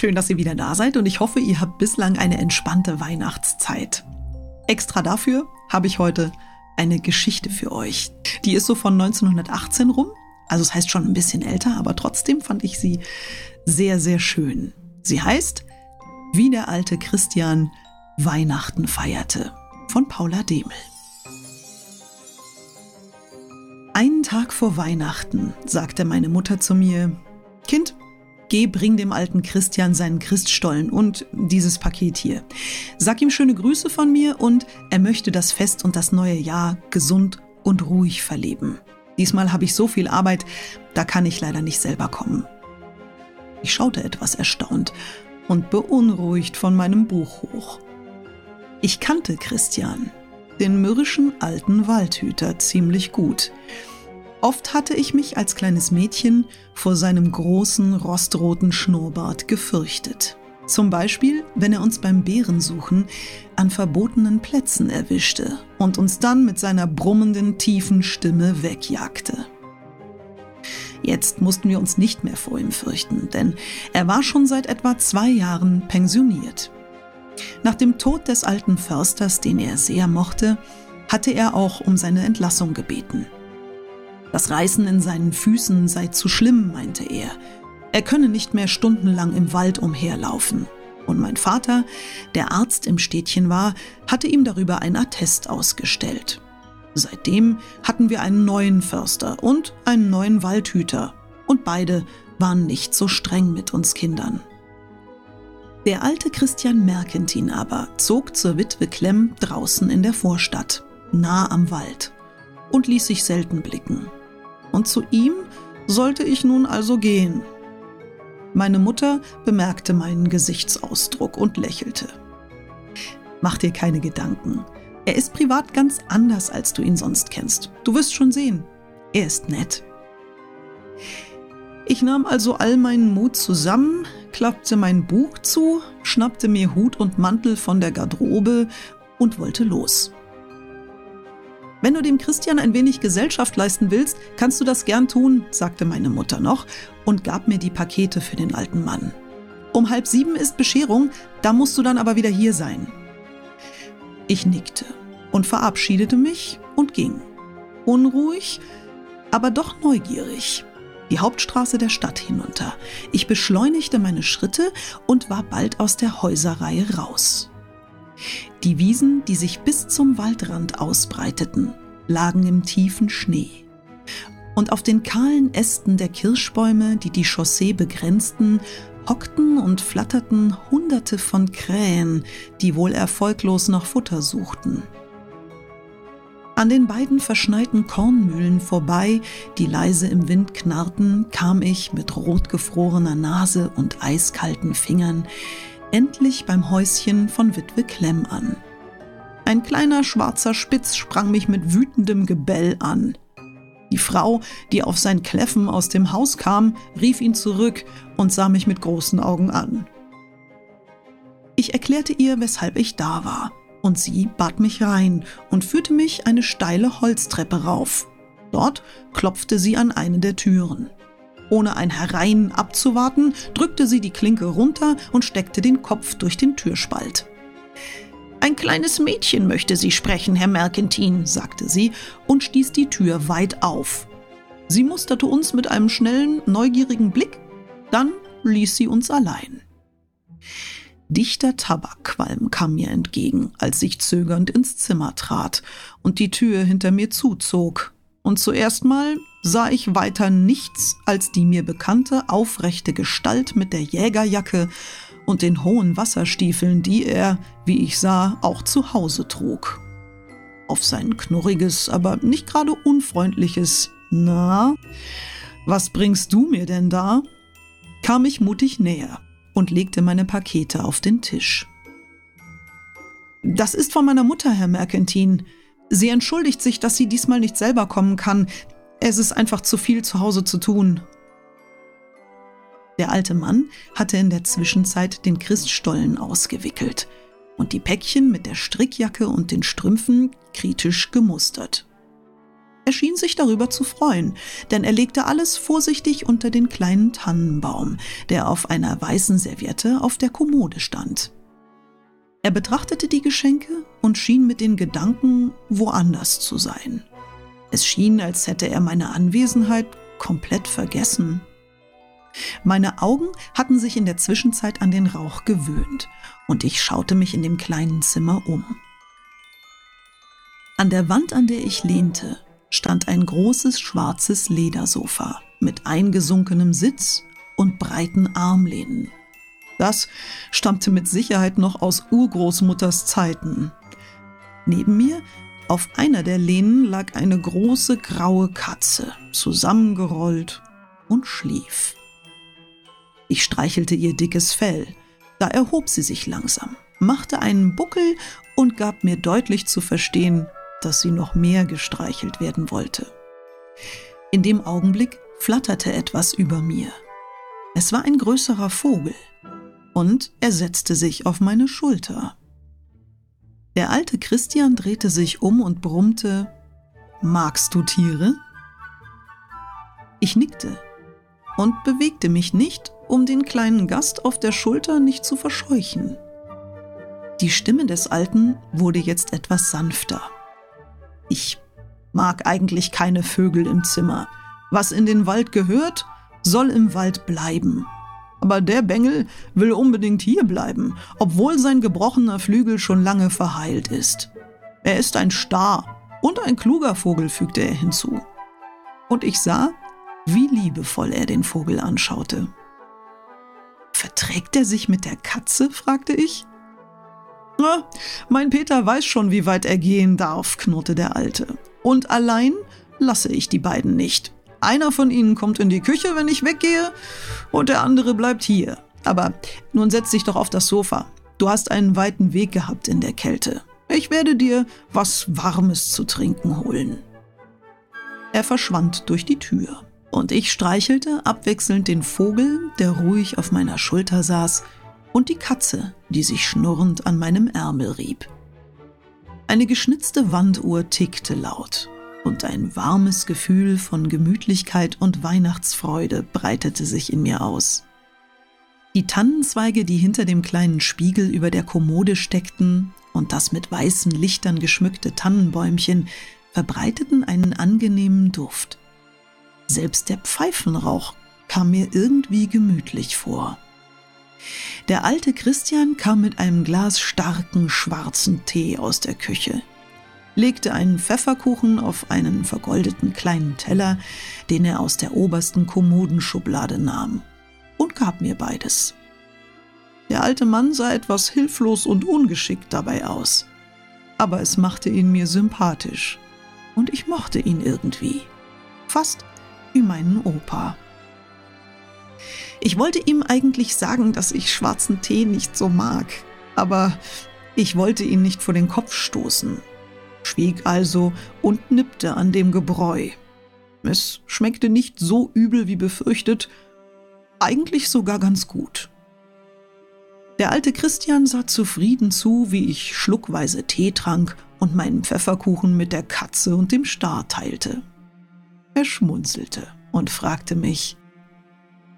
Schön, dass ihr wieder da seid und ich hoffe, ihr habt bislang eine entspannte Weihnachtszeit. Extra dafür habe ich heute eine Geschichte für euch. Die ist so von 1918 rum, also es heißt schon ein bisschen älter, aber trotzdem fand ich sie sehr, sehr schön. Sie heißt Wie der alte Christian Weihnachten feierte von Paula Demel. Einen Tag vor Weihnachten sagte meine Mutter zu mir, Kind, geh, bring dem alten Christian seinen Christstollen und dieses Paket hier. Sag ihm schöne Grüße von mir und er möchte das Fest und das neue Jahr gesund und ruhig verleben. Diesmal habe ich so viel Arbeit, da kann ich leider nicht selber kommen. Ich schaute etwas erstaunt und beunruhigt von meinem Buch hoch. Ich kannte Christian, den mürrischen alten Waldhüter, ziemlich gut. Oft hatte ich mich als kleines Mädchen vor seinem großen, rostroten Schnurrbart gefürchtet. Zum Beispiel, wenn er uns beim Bärensuchen an verbotenen Plätzen erwischte und uns dann mit seiner brummenden, tiefen Stimme wegjagte. Jetzt mussten wir uns nicht mehr vor ihm fürchten, denn er war schon seit etwa zwei Jahren pensioniert. Nach dem Tod des alten Försters, den er sehr mochte, hatte er auch um seine Entlassung gebeten. Das Reißen in seinen Füßen sei zu schlimm, meinte er. Er könne nicht mehr stundenlang im Wald umherlaufen. Und mein Vater, der Arzt im Städtchen war, hatte ihm darüber ein Attest ausgestellt. Seitdem hatten wir einen neuen Förster und einen neuen Waldhüter, und beide waren nicht so streng mit uns Kindern. Der alte Christian Merkentin aber zog zur Witwe Klemm draußen in der Vorstadt, nah am Wald, und ließ sich selten blicken. Und zu ihm sollte ich nun also gehen. Meine Mutter bemerkte meinen Gesichtsausdruck und lächelte. Mach dir keine Gedanken. Er ist privat ganz anders, als du ihn sonst kennst. Du wirst schon sehen. Er ist nett. Ich nahm also all meinen Mut zusammen, klappte mein Buch zu, schnappte mir Hut und Mantel von der Garderobe und wollte los. Wenn du dem Christian ein wenig Gesellschaft leisten willst, kannst du das gern tun, sagte meine Mutter noch und gab mir die Pakete für den alten Mann. Um halb sieben ist Bescherung, da musst du dann aber wieder hier sein. Ich nickte und verabschiedete mich und ging. Unruhig, aber doch neugierig die Hauptstraße der Stadt hinunter. Ich beschleunigte meine Schritte und war bald aus der Häuserreihe raus. Die Wiesen, die sich bis zum Waldrand ausbreiteten, lagen im tiefen Schnee. Und auf den kahlen Ästen der Kirschbäume, die die Chaussee begrenzten, hockten und flatterten Hunderte von Krähen, die wohl erfolglos nach Futter suchten. An den beiden verschneiten Kornmühlen vorbei, die leise im Wind knarrten, kam ich mit rotgefrorener Nase und eiskalten Fingern endlich beim Häuschen von Witwe Klemm an. Ein kleiner schwarzer Spitz sprang mich mit wütendem Gebell an. Die Frau, die auf sein Kläffen aus dem Haus kam, rief ihn zurück und sah mich mit großen Augen an. Ich erklärte ihr, weshalb ich da war und sie bat mich rein und führte mich eine steile Holztreppe rauf. Dort klopfte sie an eine der Türen. Ohne ein Herein abzuwarten, drückte sie die Klinke runter und steckte den Kopf durch den Türspalt. Ein kleines Mädchen möchte Sie sprechen, Herr Merkentin, sagte sie und stieß die Tür weit auf. Sie musterte uns mit einem schnellen, neugierigen Blick, dann ließ sie uns allein. Dichter Tabakqualm kam mir entgegen, als ich zögernd ins Zimmer trat und die Tür hinter mir zuzog. Und zuerst mal sah ich weiter nichts als die mir bekannte aufrechte Gestalt mit der Jägerjacke und den hohen Wasserstiefeln, die er, wie ich sah, auch zu Hause trug. Auf sein knurriges, aber nicht gerade unfreundliches Na, was bringst du mir denn da? kam ich mutig näher und legte meine Pakete auf den Tisch. Das ist von meiner Mutter, Herr Merkentin. Sie entschuldigt sich, dass sie diesmal nicht selber kommen kann. Es ist einfach zu viel zu Hause zu tun. Der alte Mann hatte in der Zwischenzeit den Christstollen ausgewickelt und die Päckchen mit der Strickjacke und den Strümpfen kritisch gemustert. Er schien sich darüber zu freuen, denn er legte alles vorsichtig unter den kleinen Tannenbaum, der auf einer weißen Serviette auf der Kommode stand. Er betrachtete die Geschenke und schien mit den Gedanken woanders zu sein. Es schien, als hätte er meine Anwesenheit komplett vergessen. Meine Augen hatten sich in der Zwischenzeit an den Rauch gewöhnt, und ich schaute mich in dem kleinen Zimmer um. An der Wand, an der ich lehnte, stand ein großes schwarzes Ledersofa mit eingesunkenem Sitz und breiten Armlehnen. Das stammte mit Sicherheit noch aus Urgroßmutters Zeiten. Neben mir, auf einer der Lehnen, lag eine große graue Katze, zusammengerollt und schlief. Ich streichelte ihr dickes Fell. Da erhob sie sich langsam, machte einen Buckel und gab mir deutlich zu verstehen, dass sie noch mehr gestreichelt werden wollte. In dem Augenblick flatterte etwas über mir. Es war ein größerer Vogel, und er setzte sich auf meine Schulter. Der alte Christian drehte sich um und brummte Magst du Tiere? Ich nickte und bewegte mich nicht, um den kleinen Gast auf der Schulter nicht zu verscheuchen. Die Stimme des Alten wurde jetzt etwas sanfter. Ich mag eigentlich keine Vögel im Zimmer. Was in den Wald gehört, soll im Wald bleiben. Aber der Bengel will unbedingt hier bleiben, obwohl sein gebrochener Flügel schon lange verheilt ist. Er ist ein Star und ein kluger Vogel, fügte er hinzu. Und ich sah, wie liebevoll er den Vogel anschaute. Verträgt er sich mit der Katze? fragte ich. Na, mein Peter weiß schon, wie weit er gehen darf, knurrte der Alte. Und allein lasse ich die beiden nicht. Einer von ihnen kommt in die Küche, wenn ich weggehe, und der andere bleibt hier. Aber nun setz dich doch auf das Sofa. Du hast einen weiten Weg gehabt in der Kälte. Ich werde dir was Warmes zu trinken holen. Er verschwand durch die Tür, und ich streichelte abwechselnd den Vogel, der ruhig auf meiner Schulter saß, und die Katze, die sich schnurrend an meinem Ärmel rieb. Eine geschnitzte Wanduhr tickte laut, und ein warmes Gefühl von Gemütlichkeit und Weihnachtsfreude breitete sich in mir aus. Die Tannenzweige, die hinter dem kleinen Spiegel über der Kommode steckten, und das mit weißen Lichtern geschmückte Tannenbäumchen verbreiteten einen angenehmen Duft. Selbst der Pfeifenrauch kam mir irgendwie gemütlich vor. Der alte Christian kam mit einem Glas starken schwarzen Tee aus der Küche, legte einen Pfefferkuchen auf einen vergoldeten kleinen Teller, den er aus der obersten Kommodenschublade nahm, und gab mir beides. Der alte Mann sah etwas hilflos und ungeschickt dabei aus, aber es machte ihn mir sympathisch, und ich mochte ihn irgendwie, fast wie meinen Opa. Ich wollte ihm eigentlich sagen, dass ich schwarzen Tee nicht so mag, aber ich wollte ihn nicht vor den Kopf stoßen, schwieg also und nippte an dem Gebräu. Es schmeckte nicht so übel wie befürchtet, eigentlich sogar ganz gut. Der alte Christian sah zufrieden zu, wie ich schluckweise Tee trank und meinen Pfefferkuchen mit der Katze und dem Star teilte. Er schmunzelte und fragte mich,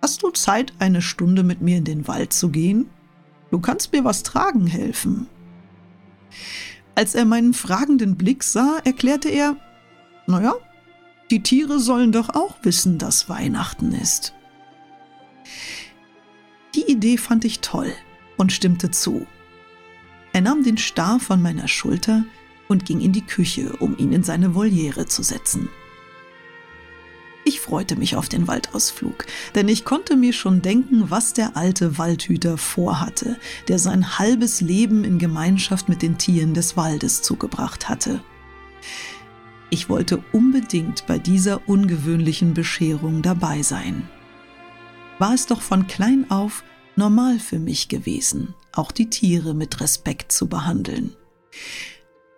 Hast du Zeit, eine Stunde mit mir in den Wald zu gehen? Du kannst mir was tragen helfen. Als er meinen fragenden Blick sah, erklärte er, naja, die Tiere sollen doch auch wissen, dass Weihnachten ist. Die Idee fand ich toll und stimmte zu. Er nahm den Star von meiner Schulter und ging in die Küche, um ihn in seine Voliere zu setzen. Ich freute mich auf den Waldausflug, denn ich konnte mir schon denken, was der alte Waldhüter vorhatte, der sein halbes Leben in Gemeinschaft mit den Tieren des Waldes zugebracht hatte. Ich wollte unbedingt bei dieser ungewöhnlichen Bescherung dabei sein. War es doch von klein auf normal für mich gewesen, auch die Tiere mit Respekt zu behandeln.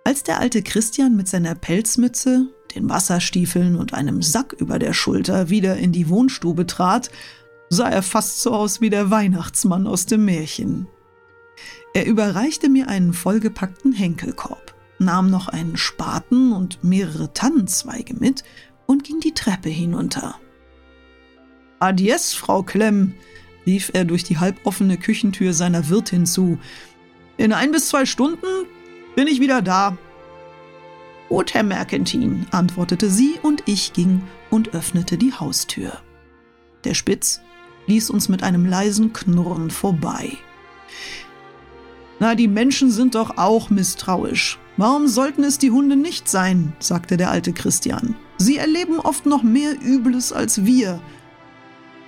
Als der alte Christian mit seiner Pelzmütze, den Wasserstiefeln und einem Sack über der Schulter wieder in die Wohnstube trat, sah er fast so aus wie der Weihnachtsmann aus dem Märchen. Er überreichte mir einen vollgepackten Henkelkorb, nahm noch einen Spaten und mehrere Tannenzweige mit und ging die Treppe hinunter. Adies, Frau Klemm, rief er durch die halboffene Küchentür seiner Wirtin zu. In ein bis zwei Stunden bin ich wieder da. Gut, Herr Merkentin, antwortete sie, und ich ging und öffnete die Haustür. Der Spitz ließ uns mit einem leisen Knurren vorbei. Na, die Menschen sind doch auch misstrauisch. Warum sollten es die Hunde nicht sein? sagte der alte Christian. Sie erleben oft noch mehr Übles als wir.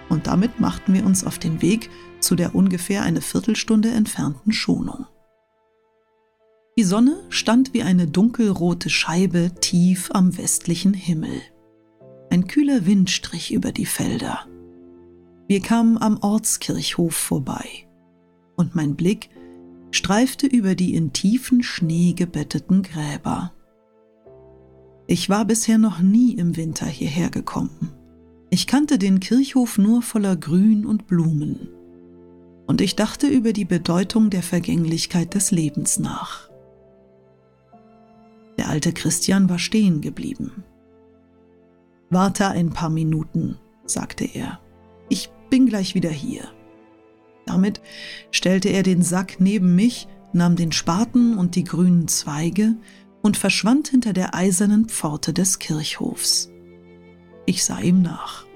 Und damit machten wir uns auf den Weg zu der ungefähr eine Viertelstunde entfernten Schonung. Die Sonne stand wie eine dunkelrote Scheibe tief am westlichen Himmel. Ein kühler Wind strich über die Felder. Wir kamen am Ortskirchhof vorbei, und mein Blick streifte über die in tiefen Schnee gebetteten Gräber. Ich war bisher noch nie im Winter hierher gekommen. Ich kannte den Kirchhof nur voller Grün und Blumen. Und ich dachte über die Bedeutung der Vergänglichkeit des Lebens nach. Der alte Christian war stehen geblieben. Warte ein paar Minuten, sagte er. Ich bin gleich wieder hier. Damit stellte er den Sack neben mich, nahm den Spaten und die grünen Zweige und verschwand hinter der eisernen Pforte des Kirchhofs. Ich sah ihm nach.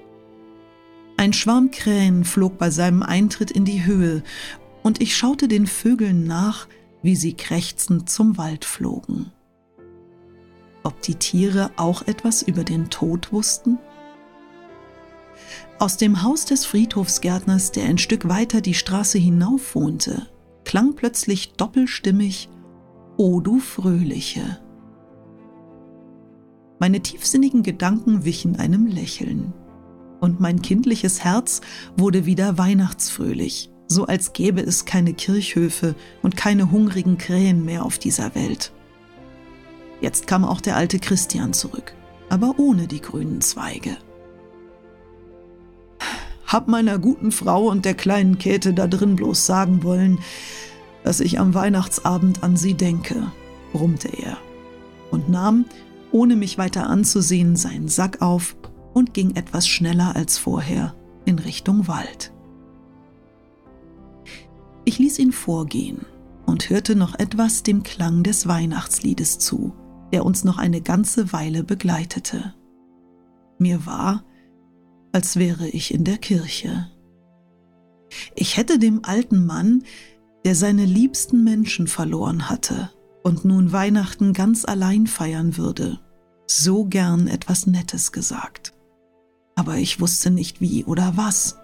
Ein Schwarm Krähen flog bei seinem Eintritt in die Höhe, und ich schaute den Vögeln nach, wie sie krächzend zum Wald flogen ob die Tiere auch etwas über den Tod wussten? Aus dem Haus des Friedhofsgärtners, der ein Stück weiter die Straße hinauf wohnte, klang plötzlich doppelstimmig O du Fröhliche. Meine tiefsinnigen Gedanken wichen einem Lächeln, und mein kindliches Herz wurde wieder weihnachtsfröhlich, so als gäbe es keine Kirchhöfe und keine hungrigen Krähen mehr auf dieser Welt. Jetzt kam auch der alte Christian zurück, aber ohne die grünen Zweige. Hab meiner guten Frau und der kleinen Käthe da drin bloß sagen wollen, dass ich am Weihnachtsabend an sie denke, brummte er und nahm, ohne mich weiter anzusehen, seinen Sack auf und ging etwas schneller als vorher in Richtung Wald. Ich ließ ihn vorgehen und hörte noch etwas dem Klang des Weihnachtsliedes zu, der uns noch eine ganze Weile begleitete. Mir war, als wäre ich in der Kirche. Ich hätte dem alten Mann, der seine liebsten Menschen verloren hatte und nun Weihnachten ganz allein feiern würde, so gern etwas Nettes gesagt. Aber ich wusste nicht wie oder was.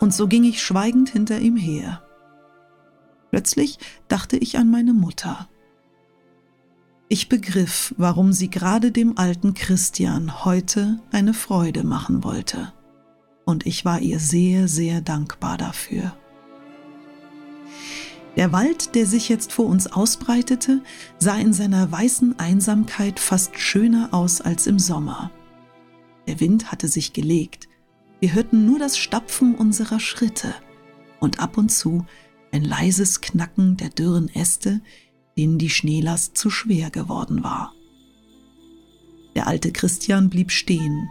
Und so ging ich schweigend hinter ihm her. Plötzlich dachte ich an meine Mutter. Ich begriff, warum sie gerade dem alten Christian heute eine Freude machen wollte. Und ich war ihr sehr, sehr dankbar dafür. Der Wald, der sich jetzt vor uns ausbreitete, sah in seiner weißen Einsamkeit fast schöner aus als im Sommer. Der Wind hatte sich gelegt, wir hörten nur das Stapfen unserer Schritte und ab und zu ein leises Knacken der dürren Äste, denen die Schneelast zu schwer geworden war. Der alte Christian blieb stehen.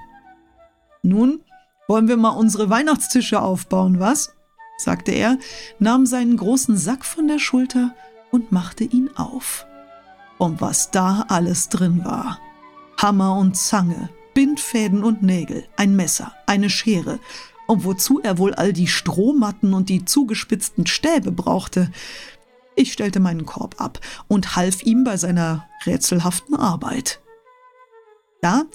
Nun wollen wir mal unsere Weihnachtstische aufbauen, was? sagte er, nahm seinen großen Sack von der Schulter und machte ihn auf. Und was da alles drin war. Hammer und Zange, Bindfäden und Nägel, ein Messer, eine Schere, und wozu er wohl all die Strohmatten und die zugespitzten Stäbe brauchte, ich stellte meinen Korb ab und half ihm bei seiner rätselhaften Arbeit. Da,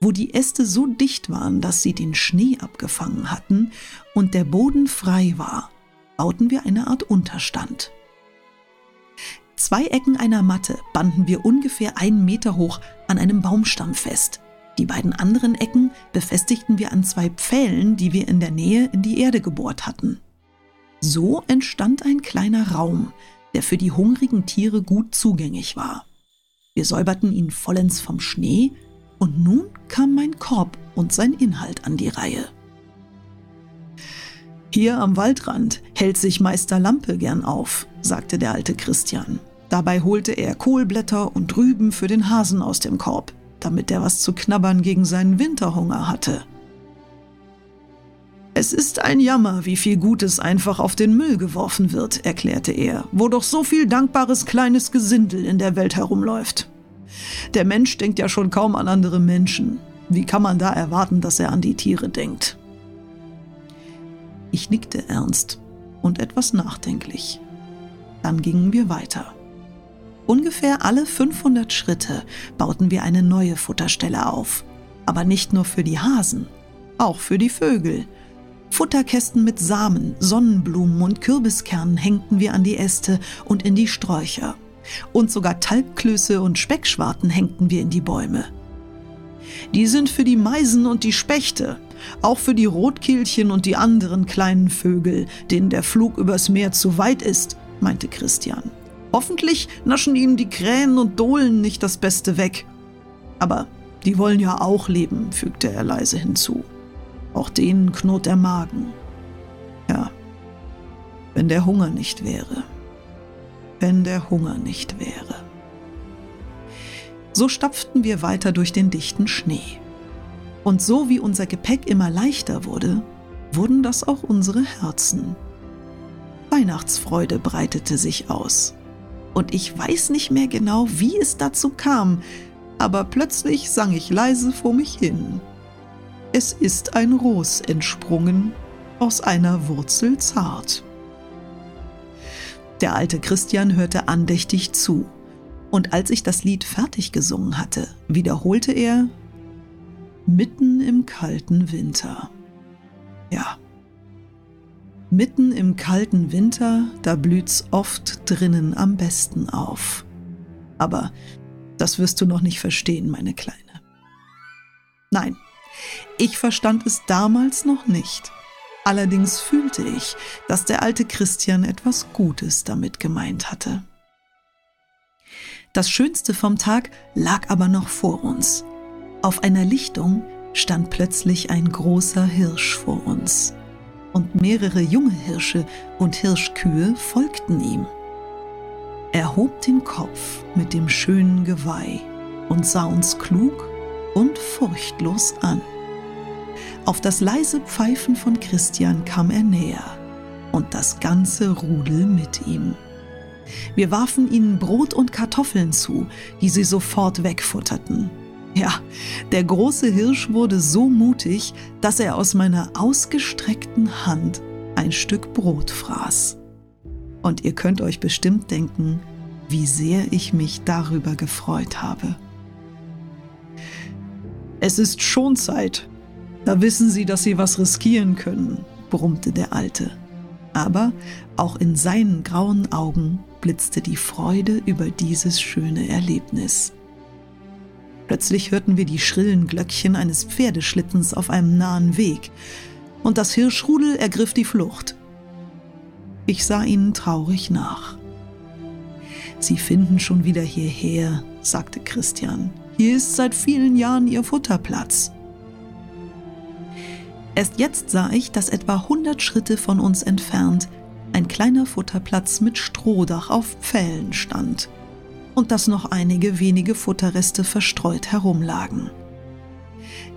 wo die Äste so dicht waren, dass sie den Schnee abgefangen hatten und der Boden frei war, bauten wir eine Art Unterstand. Zwei Ecken einer Matte banden wir ungefähr einen Meter hoch an einem Baumstamm fest. Die beiden anderen Ecken befestigten wir an zwei Pfählen, die wir in der Nähe in die Erde gebohrt hatten. So entstand ein kleiner Raum, der für die hungrigen Tiere gut zugänglich war. Wir säuberten ihn vollends vom Schnee und nun kam mein Korb und sein Inhalt an die Reihe. Hier am Waldrand hält sich Meister Lampe gern auf, sagte der alte Christian. Dabei holte er Kohlblätter und Rüben für den Hasen aus dem Korb, damit er was zu knabbern gegen seinen Winterhunger hatte. Es ist ein Jammer, wie viel Gutes einfach auf den Müll geworfen wird, erklärte er, wo doch so viel dankbares kleines Gesindel in der Welt herumläuft. Der Mensch denkt ja schon kaum an andere Menschen. Wie kann man da erwarten, dass er an die Tiere denkt? Ich nickte ernst und etwas nachdenklich. Dann gingen wir weiter. Ungefähr alle 500 Schritte bauten wir eine neue Futterstelle auf. Aber nicht nur für die Hasen, auch für die Vögel. Futterkästen mit Samen, Sonnenblumen und Kürbiskernen hängten wir an die Äste und in die Sträucher. Und sogar Talgklöße und Speckschwarten hängten wir in die Bäume. Die sind für die Meisen und die Spechte, auch für die Rotkehlchen und die anderen kleinen Vögel, denen der Flug übers Meer zu weit ist, meinte Christian. Hoffentlich naschen ihnen die Krähen und Dohlen nicht das Beste weg. Aber die wollen ja auch leben, fügte er leise hinzu. Auch denen knurrt der Magen. Ja, wenn der Hunger nicht wäre. Wenn der Hunger nicht wäre. So stapften wir weiter durch den dichten Schnee. Und so wie unser Gepäck immer leichter wurde, wurden das auch unsere Herzen. Weihnachtsfreude breitete sich aus. Und ich weiß nicht mehr genau, wie es dazu kam, aber plötzlich sang ich leise vor mich hin. Es ist ein Ros entsprungen, aus einer Wurzel zart. Der alte Christian hörte andächtig zu, und als ich das Lied fertig gesungen hatte, wiederholte er Mitten im kalten Winter. Ja. Mitten im kalten Winter, da blüht's oft drinnen am besten auf. Aber das wirst du noch nicht verstehen, meine Kleine. Nein, ich verstand es damals noch nicht. Allerdings fühlte ich, dass der alte Christian etwas Gutes damit gemeint hatte. Das Schönste vom Tag lag aber noch vor uns. Auf einer Lichtung stand plötzlich ein großer Hirsch vor uns. Und mehrere junge Hirsche und Hirschkühe folgten ihm. Er hob den Kopf mit dem schönen Geweih und sah uns klug und furchtlos an. Auf das leise Pfeifen von Christian kam er näher und das ganze Rudel mit ihm. Wir warfen ihnen Brot und Kartoffeln zu, die sie sofort wegfutterten. Ja, der große Hirsch wurde so mutig, dass er aus meiner ausgestreckten Hand ein Stück Brot fraß. Und ihr könnt euch bestimmt denken, wie sehr ich mich darüber gefreut habe. Es ist schon Zeit. Da wissen Sie, dass Sie was riskieren können, brummte der Alte. Aber auch in seinen grauen Augen blitzte die Freude über dieses schöne Erlebnis. Plötzlich hörten wir die schrillen Glöckchen eines Pferdeschlittens auf einem nahen Weg, und das Hirschrudel ergriff die Flucht. Ich sah ihnen traurig nach. Sie finden schon wieder hierher, sagte Christian. Hier ist seit vielen Jahren ihr Futterplatz. Erst jetzt sah ich, dass etwa hundert Schritte von uns entfernt ein kleiner Futterplatz mit Strohdach auf Pfählen stand und dass noch einige wenige Futterreste verstreut herumlagen.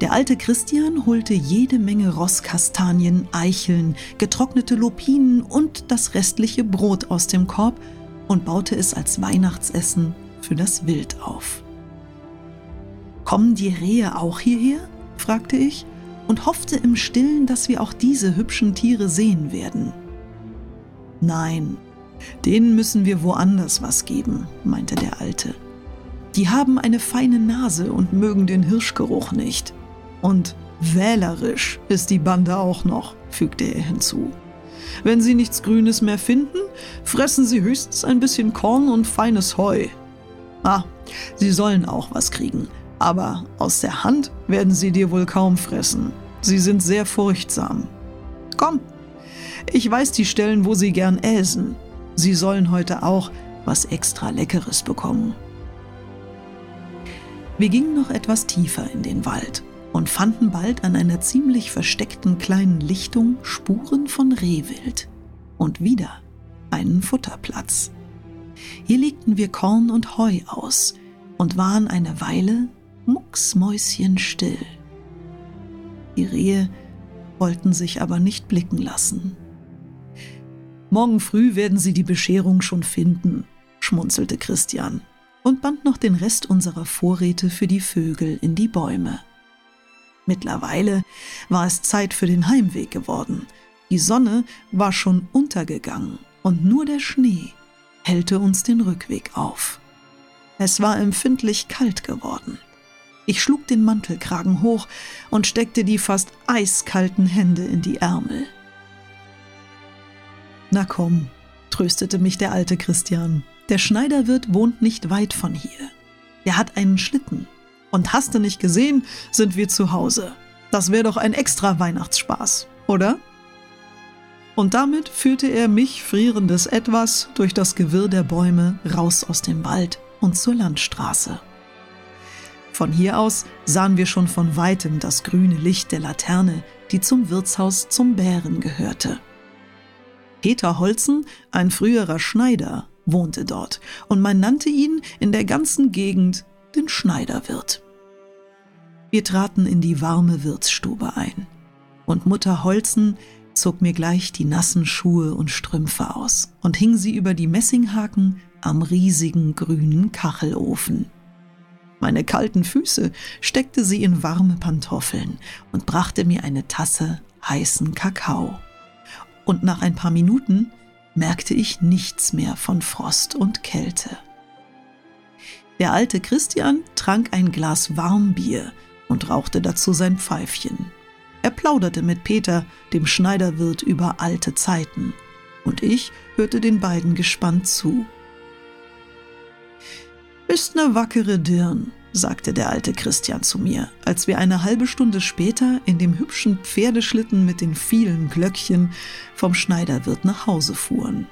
Der alte Christian holte jede Menge Rosskastanien, Eicheln, getrocknete Lupinen und das restliche Brot aus dem Korb und baute es als Weihnachtsessen für das Wild auf. Kommen die Rehe auch hierher? fragte ich und hoffte im stillen, dass wir auch diese hübschen Tiere sehen werden. Nein, Denen müssen wir woanders was geben, meinte der Alte. Die haben eine feine Nase und mögen den Hirschgeruch nicht. Und wählerisch ist die Bande auch noch, fügte er hinzu. Wenn sie nichts Grünes mehr finden, fressen sie höchstens ein bisschen Korn und feines Heu. Ah, sie sollen auch was kriegen, aber aus der Hand werden sie dir wohl kaum fressen. Sie sind sehr furchtsam. Komm, ich weiß die Stellen, wo sie gern äsen. Sie sollen heute auch was extra Leckeres bekommen. Wir gingen noch etwas tiefer in den Wald und fanden bald an einer ziemlich versteckten kleinen Lichtung Spuren von Rehwild und wieder einen Futterplatz. Hier legten wir Korn und Heu aus und waren eine Weile mucksmäuschenstill. Die Rehe wollten sich aber nicht blicken lassen. Morgen früh werden sie die Bescherung schon finden, schmunzelte Christian und band noch den Rest unserer Vorräte für die Vögel in die Bäume. Mittlerweile war es Zeit für den Heimweg geworden. Die Sonne war schon untergegangen und nur der Schnee hellte uns den Rückweg auf. Es war empfindlich kalt geworden. Ich schlug den Mantelkragen hoch und steckte die fast eiskalten Hände in die Ärmel. Na komm, tröstete mich der alte Christian. Der Schneiderwirt wohnt nicht weit von hier. Er hat einen Schlitten. Und hast du nicht gesehen, sind wir zu Hause. Das wäre doch ein extra Weihnachtsspaß, oder? Und damit führte er mich, frierendes Etwas, durch das Gewirr der Bäume raus aus dem Wald und zur Landstraße. Von hier aus sahen wir schon von weitem das grüne Licht der Laterne, die zum Wirtshaus zum Bären gehörte. Peter Holzen, ein früherer Schneider, wohnte dort, und man nannte ihn in der ganzen Gegend den Schneiderwirt. Wir traten in die warme Wirtsstube ein, und Mutter Holzen zog mir gleich die nassen Schuhe und Strümpfe aus und hing sie über die Messinghaken am riesigen grünen Kachelofen. Meine kalten Füße steckte sie in warme Pantoffeln und brachte mir eine Tasse heißen Kakao. Und nach ein paar Minuten merkte ich nichts mehr von Frost und Kälte. Der alte Christian trank ein Glas Warmbier und rauchte dazu sein Pfeifchen. Er plauderte mit Peter, dem Schneiderwirt, über alte Zeiten, und ich hörte den beiden gespannt zu. Bist ne wackere Dirn, sagte der alte Christian zu mir, als wir eine halbe Stunde später in dem hübschen Pferdeschlitten mit den vielen Glöckchen vom Schneiderwirt nach Hause fuhren.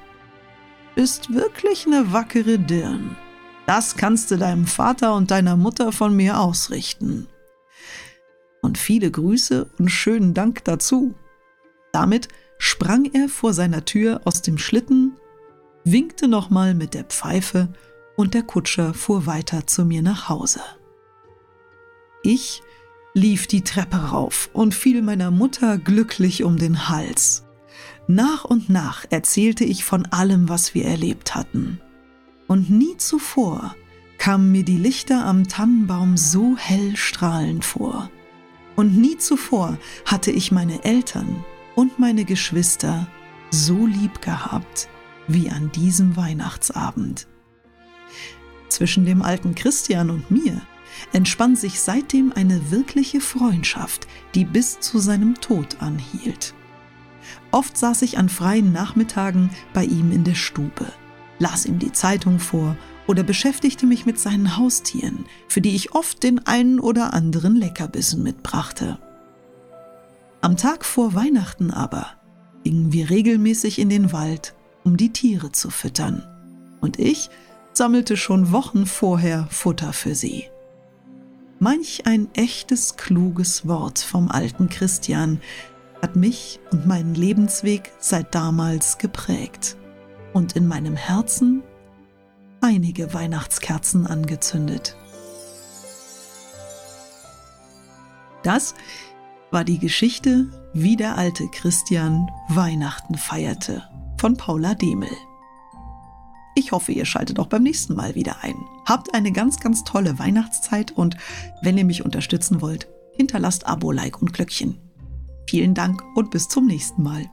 Bist wirklich ne wackere Dirn. Das kannst du deinem Vater und deiner Mutter von mir ausrichten. Und viele Grüße und schönen Dank dazu. Damit sprang er vor seiner Tür aus dem Schlitten, winkte nochmal mit der Pfeife und der Kutscher fuhr weiter zu mir nach Hause. Ich lief die Treppe rauf und fiel meiner Mutter glücklich um den Hals. Nach und nach erzählte ich von allem, was wir erlebt hatten. Und nie zuvor kamen mir die Lichter am Tannenbaum so hell strahlend vor. Und nie zuvor hatte ich meine Eltern und meine Geschwister so lieb gehabt wie an diesem Weihnachtsabend. Zwischen dem alten Christian und mir entspann sich seitdem eine wirkliche Freundschaft, die bis zu seinem Tod anhielt. Oft saß ich an freien Nachmittagen bei ihm in der Stube, las ihm die Zeitung vor oder beschäftigte mich mit seinen Haustieren, für die ich oft den einen oder anderen Leckerbissen mitbrachte. Am Tag vor Weihnachten aber gingen wir regelmäßig in den Wald, um die Tiere zu füttern. Und ich sammelte schon Wochen vorher Futter für sie. Manch ein echtes, kluges Wort vom alten Christian hat mich und meinen Lebensweg seit damals geprägt und in meinem Herzen einige Weihnachtskerzen angezündet. Das war die Geschichte, wie der alte Christian Weihnachten feierte, von Paula Demel. Ich hoffe, ihr schaltet auch beim nächsten Mal wieder ein. Habt eine ganz, ganz tolle Weihnachtszeit und wenn ihr mich unterstützen wollt, hinterlasst Abo, Like und Glöckchen. Vielen Dank und bis zum nächsten Mal.